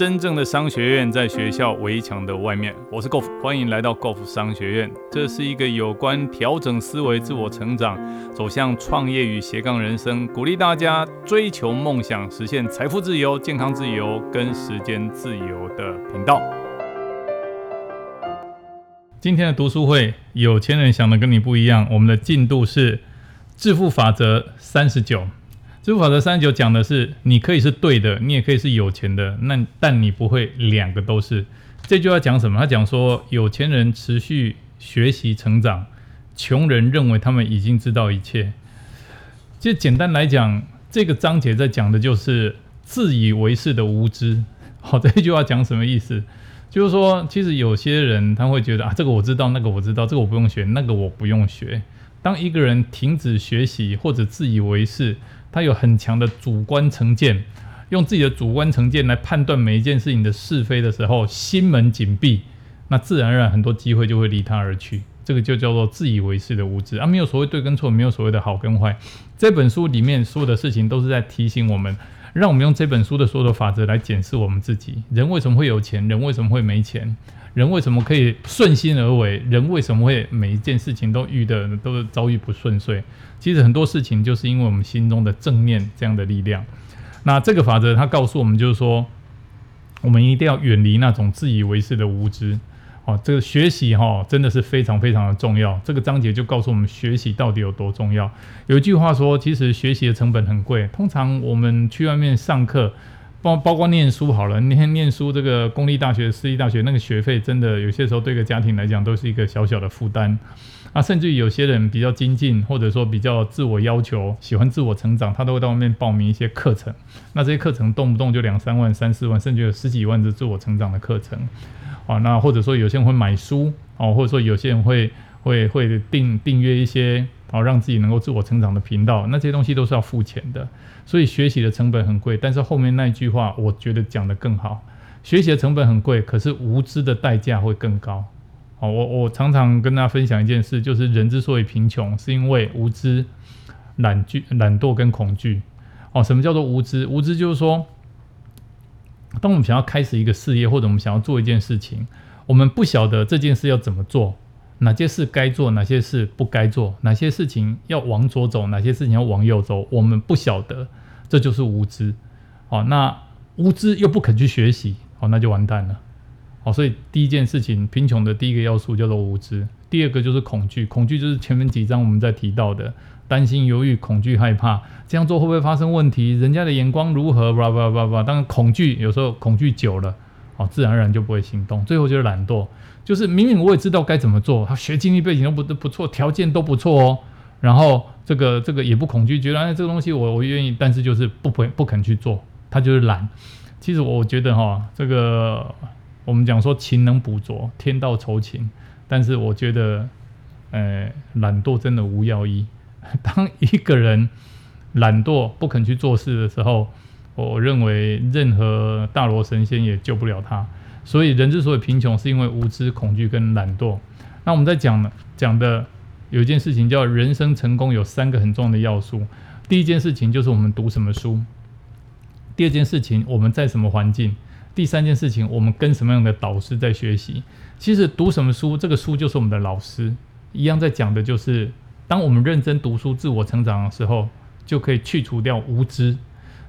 真正的商学院在学校围墙的外面。我是 Golf，欢迎来到 Golf 商学院。这是一个有关调整思维、自我成长、走向创业与斜杠人生，鼓励大家追求梦想、实现财富自由、健康自由跟时间自由的频道。今天的读书会，有钱人想的跟你不一样。我们的进度是致富法则三十九。支付法则三十九讲的是，你可以是对的，你也可以是有钱的，那但你不会两个都是。这句话讲什么？他讲说，有钱人持续学习成长，穷人认为他们已经知道一切。就简单来讲，这个章节在讲的就是自以为是的无知。好，这句话讲什么意思？就是说，其实有些人他会觉得啊，这个我知道，那个我知道，这个我不用学，那个我不用学。当一个人停止学习或者自以为是，他有很强的主观成见，用自己的主观成见来判断每一件事情的是非的时候，心门紧闭，那自然而然很多机会就会离他而去。这个就叫做自以为是的无知啊，没有所谓对跟错，没有所谓的好跟坏。这本书里面所有的事情都是在提醒我们，让我们用这本书的所有的法则来检视我们自己：人为什么会有钱？人为什么会没钱？人为什么可以顺心而为？人为什么会每一件事情都遇的都遭遇不顺遂？其实很多事情就是因为我们心中的正念这样的力量。那这个法则它告诉我们，就是说我们一定要远离那种自以为是的无知。哦，这个学习哈真的是非常非常的重要。这个章节就告诉我们学习到底有多重要。有一句话说，其实学习的成本很贵。通常我们去外面上课。包包括念书好了，念念书这个公立大学、私立大学那个学费，真的有些时候对一个家庭来讲都是一个小小的负担。啊，甚至有些人比较精进，或者说比较自我要求，喜欢自我成长，他都会到外面报名一些课程。那这些课程动不动就两三万、三四万，甚至有十几万的自我成长的课程。啊，那或者说有些人会买书，哦，或者说有些人会会会订订阅一些。好，让自己能够自我成长的频道，那这些东西都是要付钱的，所以学习的成本很贵。但是后面那一句话，我觉得讲得更好：学习的成本很贵，可是无知的代价会更高。哦，我我常常跟大家分享一件事，就是人之所以贫穷，是因为无知、懒惧、懒惰跟恐惧。哦，什么叫做无知？无知就是说，当我们想要开始一个事业，或者我们想要做一件事情，我们不晓得这件事要怎么做。哪些事该做，哪些事不该做，哪些事情要往左走，哪些事情要往右走，我们不晓得，这就是无知。好，那无知又不肯去学习，好，那就完蛋了。好，所以第一件事情，贫穷的第一个要素叫做无知。第二个就是恐惧，恐惧就是前面几章我们在提到的，担心、犹豫、恐惧、害怕，这样做会不会发生问题？人家的眼光如何？叭叭叭叭。当然，恐惧有时候恐惧久了，好，自然而然就不会行动。最后就是懒惰。就是明明我也知道该怎么做，他学经历背景都不不错，条件都不错哦。然后这个这个也不恐惧，觉得哎这个东西我我愿意，但是就是不不不肯去做，他就是懒。其实我觉得哈，这个我们讲说勤能补拙，天道酬勤。但是我觉得，呃，懒惰真的无药医。当一个人懒惰不肯去做事的时候，我认为任何大罗神仙也救不了他。所以人之所以贫穷，是因为无知、恐惧跟懒惰。那我们在讲呢，讲的有一件事情叫人生成功有三个很重要的要素。第一件事情就是我们读什么书；第二件事情我们在什么环境；第三件事情我们跟什么样的导师在学习。其实读什么书，这个书就是我们的老师。一样在讲的就是，当我们认真读书、自我成长的时候，就可以去除掉无知。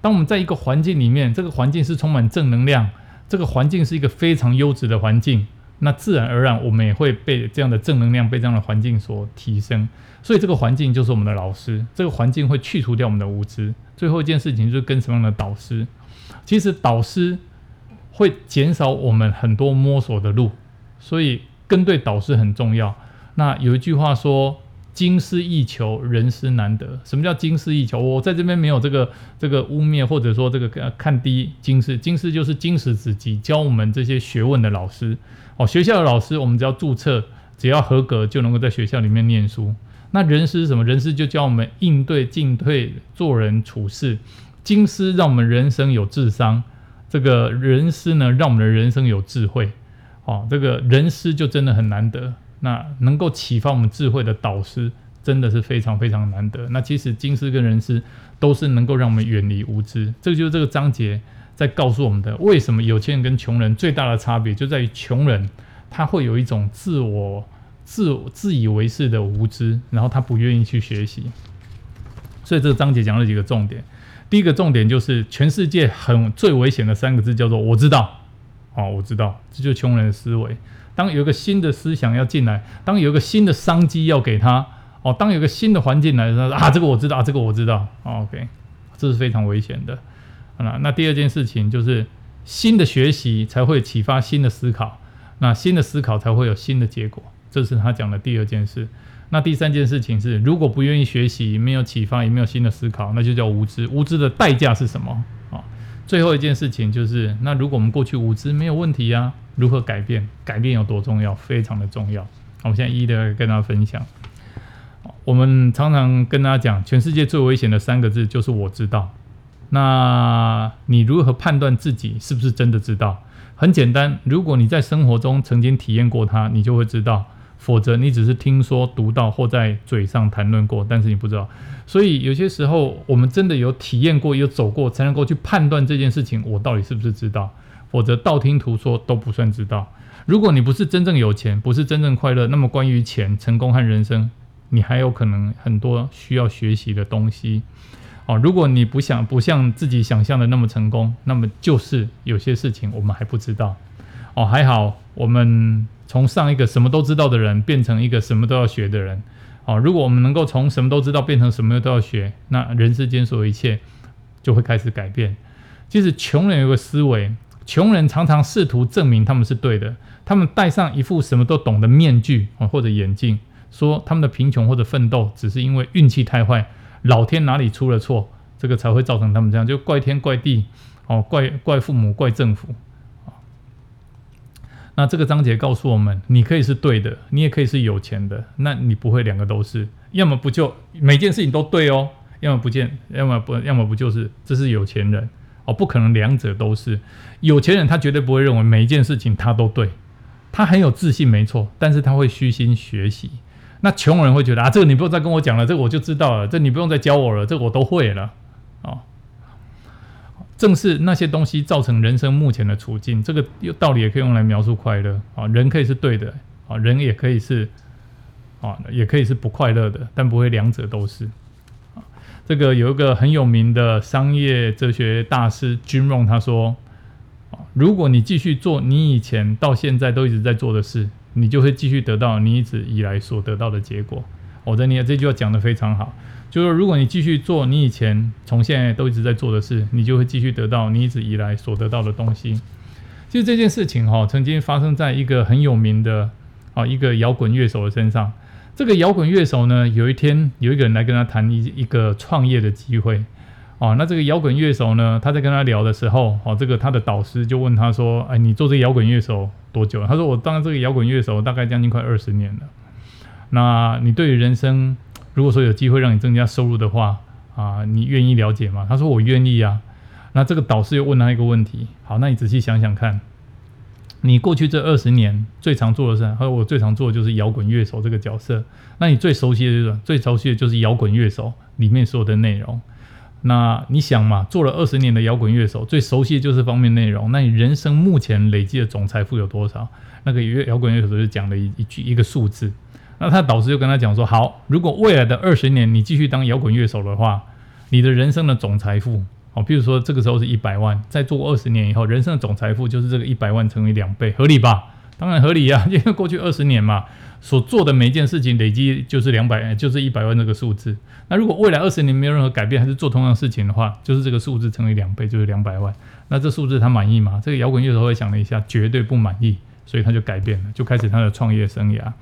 当我们在一个环境里面，这个环境是充满正能量。这个环境是一个非常优质的环境，那自然而然我们也会被这样的正能量、被这样的环境所提升。所以这个环境就是我们的老师，这个环境会去除掉我们的无知。最后一件事情就是跟什么样的导师？其实导师会减少我们很多摸索的路，所以跟对导师很重要。那有一句话说。金师易求，人师难得。什么叫金师易求？我在这边没有这个这个污蔑，或者说这个看低金师。金师就是金石子集，教我们这些学问的老师。哦，学校的老师，我们只要注册，只要合格，就能够在学校里面念书。那人师什么？人师就教我们应对进退、做人处事。金师让我们人生有智商，这个人师呢，让我们的人生有智慧。哦，这个人师就真的很难得。那能够启发我们智慧的导师，真的是非常非常难得。那其实金师跟人师都是能够让我们远离无知，这就是这个章节在告诉我们的，为什么有钱人跟穷人最大的差别就在于穷人他会有一种自我自自以为是的无知，然后他不愿意去学习。所以这个章节讲了几个重点，第一个重点就是全世界很最危险的三个字叫做我知道，哦，我知道，这就是穷人的思维。当有一个新的思想要进来，当有一个新的商机要给他，哦，当有一个新的环境来，他说啊，这个我知道，这个我知道，OK，这是非常危险的。那那第二件事情就是新的学习才会启发新的思考，那新的思考才会有新的结果，这是他讲的第二件事。那第三件事情是，如果不愿意学习，没有启发，也没有新的思考，那就叫无知。无知的代价是什么？啊，最后一件事情就是，那如果我们过去无知没有问题呀，如何改变？改变有多重要？非常的重要。我们现在一一的跟大家分享。我们常常跟大家讲，全世界最危险的三个字就是我知道。那你如何判断自己是不是真的知道？很简单，如果你在生活中曾经体验过它，你就会知道；否则你只是听说、读到或在嘴上谈论过，但是你不知道。所以有些时候，我们真的有体验过、有走过，才能够去判断这件事情我到底是不是知道。否则道听途说都不算知道。如果你不是真正有钱，不是真正快乐，那么关于钱、成功和人生，你还有可能很多需要学习的东西。哦，如果你不想不像自己想象的那么成功，那么就是有些事情我们还不知道。哦，还好我们从上一个什么都知道的人变成一个什么都要学的人。哦，如果我们能够从什么都知道变成什么都要学，那人世间所有一切就会开始改变。其实穷人有个思维，穷人常常试图证明他们是对的，他们戴上一副什么都懂的面具啊或者眼镜，说他们的贫穷或者奋斗只是因为运气太坏。老天哪里出了错，这个才会造成他们这样，就怪天怪地，哦，怪怪父母，怪政府，那这个章节告诉我们，你可以是对的，你也可以是有钱的，那你不会两个都是，要么不就每件事情都对哦，要么不见，要么不，要么不就是这是有钱人哦，不可能两者都是。有钱人他绝对不会认为每一件事情他都对，他很有自信，没错，但是他会虚心学习。那穷人会觉得啊，这个你不用再跟我讲了，这个我就知道了，这你不用再教我了，这我都会了，哦。正是那些东西造成人生目前的处境，这个有道理也可以用来描述快乐啊。人可以是对的啊，人也可以是啊，也可以是不快乐的，但不会两者都是啊。这个有一个很有名的商业哲学大师 Jim r o n 他说啊，如果你继续做你以前到现在都一直在做的事。你就会继续得到你一直以来所得到的结果。我的你这句话讲得非常好，就是如果你继续做你以前从现在都一直在做的事，你就会继续得到你一直以来所得到的东西。其实这件事情哈，曾经发生在一个很有名的啊一个摇滚乐手的身上。这个摇滚乐手呢，有一天有一个人来跟他谈一一个创业的机会。哦，那这个摇滚乐手呢？他在跟他聊的时候，哦，这个他的导师就问他说：“哎，你做这个摇滚乐手多久了？”他说：“我当这个摇滚乐手大概将近快二十年了。”那你对于人生，如果说有机会让你增加收入的话，啊，你愿意了解吗？他说：“我愿意啊。”那这个导师又问他一个问题：“好，那你仔细想想看，你过去这二十年最常做的事，他说我最常做的就是摇滚乐手这个角色。那你最熟悉的就是最熟悉的就是摇滚乐手里面所有的内容。”那你想嘛，做了二十年的摇滚乐手，最熟悉的就是方面内容。那你人生目前累积的总财富有多少？那个摇摇滚乐手就讲了一一句一个数字。那他导师就跟他讲说：好，如果未来的二十年你继续当摇滚乐手的话，你的人生的总财富，哦，比如说这个时候是一百万，再做二十年以后，人生的总财富就是这个一百万乘以两倍，合理吧？当然合理呀，因为过去二十年嘛。所做的每一件事情累积就是两百，就是一百万这个数字。那如果未来二十年没有任何改变，还是做同样事情的话，就是这个数字乘以两倍，就是两百万。那这数字他满意吗？这个摇滚乐手会想了一下，绝对不满意，所以他就改变了，就开始他的创业生涯。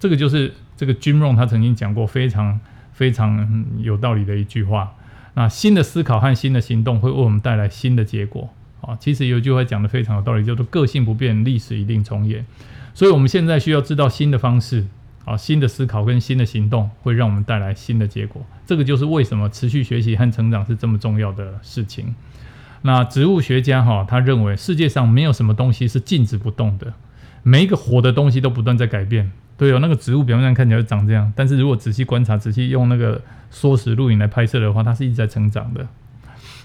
这个就是这个 Jim Rohn 他曾经讲过非常非常有道理的一句话。那新的思考和新的行动会为我们带来新的结果。啊，其实有一句话讲的非常有道理，叫做“个性不变，历史一定重演”。所以，我们现在需要知道新的方式，啊，新的思考跟新的行动会让我们带来新的结果。这个就是为什么持续学习和成长是这么重要的事情。那植物学家哈，他认为世界上没有什么东西是静止不动的，每一个活的东西都不断在改变。对哦，那个植物表面上看起来长这样，但是如果仔细观察、仔细用那个缩时录影来拍摄的话，它是一直在成长的。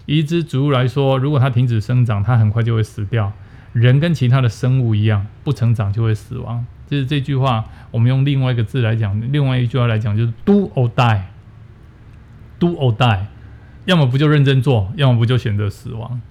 一只植物来说，如果它停止生长，它很快就会死掉。人跟其他的生物一样，不成长就会死亡。就是这句话，我们用另外一个字来讲，另外一句话来讲，就是 “do or die”，“do or die”，要么不就认真做，要么不就选择死亡。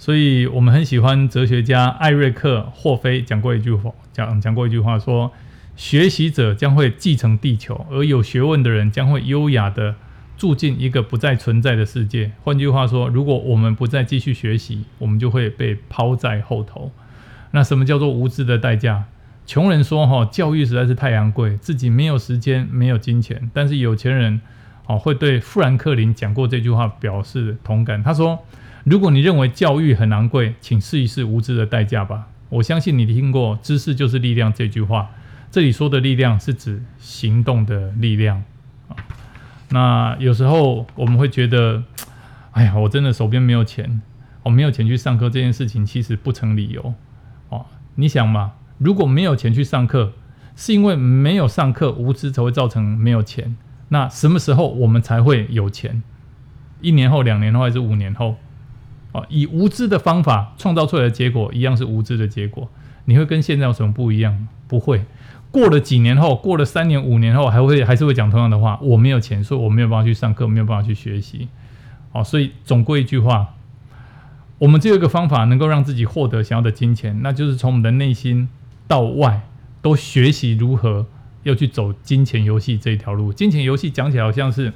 所以我们很喜欢哲学家艾瑞克·霍菲讲过一句话，讲讲过一句话说：“学习者将会继承地球，而有学问的人将会优雅的。”住进一个不再存在的世界。换句话说，如果我们不再继续学习，我们就会被抛在后头。那什么叫做无知的代价？穷人说：“哈，教育实在是太昂贵，自己没有时间，没有金钱。”但是有钱人，哦，会对富兰克林讲过这句话表示同感。他说：“如果你认为教育很昂贵，请试一试无知的代价吧。”我相信你听过“知识就是力量”这句话。这里说的力量是指行动的力量啊。那有时候我们会觉得，哎呀，我真的手边没有钱，我没有钱去上课这件事情其实不成理由哦。你想嘛，如果没有钱去上课，是因为没有上课无知才会造成没有钱。那什么时候我们才会有钱？一年后、两年后还是五年后？哦，以无知的方法创造出来的结果一样是无知的结果。你会跟现在有什么不一样？不会。过了几年后，过了三年、五年后，还会还是会讲同样的话。我没有钱，所以我没有办法去上课，没有办法去学习。好，所以总归一句话，我们只有一个方法能够让自己获得想要的金钱，那就是从我们的内心到外都学习如何要去走金钱游戏这一条路。金钱游戏讲起来好像是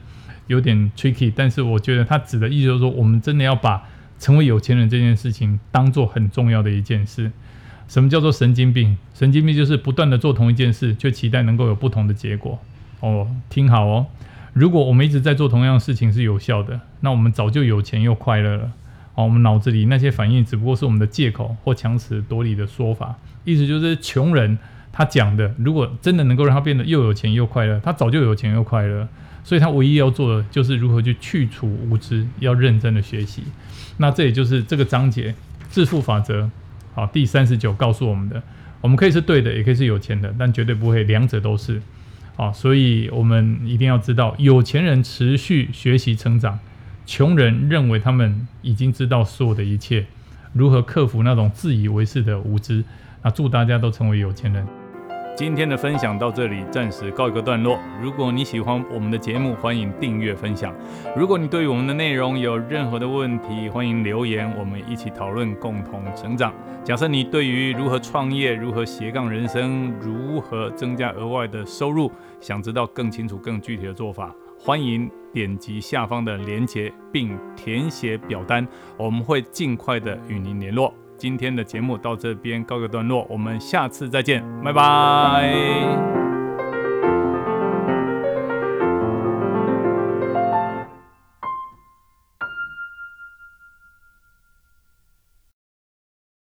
有点 tricky，但是我觉得它指的意思就是说，我们真的要把成为有钱人这件事情当做很重要的一件事。什么叫做神经病？神经病就是不断的做同一件事，却期待能够有不同的结果。哦，听好哦，如果我们一直在做同样的事情是有效的，那我们早就有钱又快乐了。哦，我们脑子里那些反应只不过是我们的借口或强词夺理的说法。意思就是穷人他讲的，如果真的能够让他变得又有钱又快乐，他早就有钱又快乐。所以他唯一要做的就是如何去去除无知，要认真的学习。那这也就是这个章节致富法则。好，第三十九告诉我们的，我们可以是对的，也可以是有钱的，但绝对不会两者都是。好，所以我们一定要知道，有钱人持续学习成长，穷人认为他们已经知道所有的一切，如何克服那种自以为是的无知。那祝大家都成为有钱人。今天的分享到这里，暂时告一个段落。如果你喜欢我们的节目，欢迎订阅分享。如果你对我们的内容有任何的问题，欢迎留言，我们一起讨论，共同成长。假设你对于如何创业、如何斜杠人生、如何增加额外的收入，想知道更清楚、更具体的做法，欢迎点击下方的链接并填写表单，我们会尽快的与您联络。今天的节目到这边告个段落，我们下次再见，拜拜。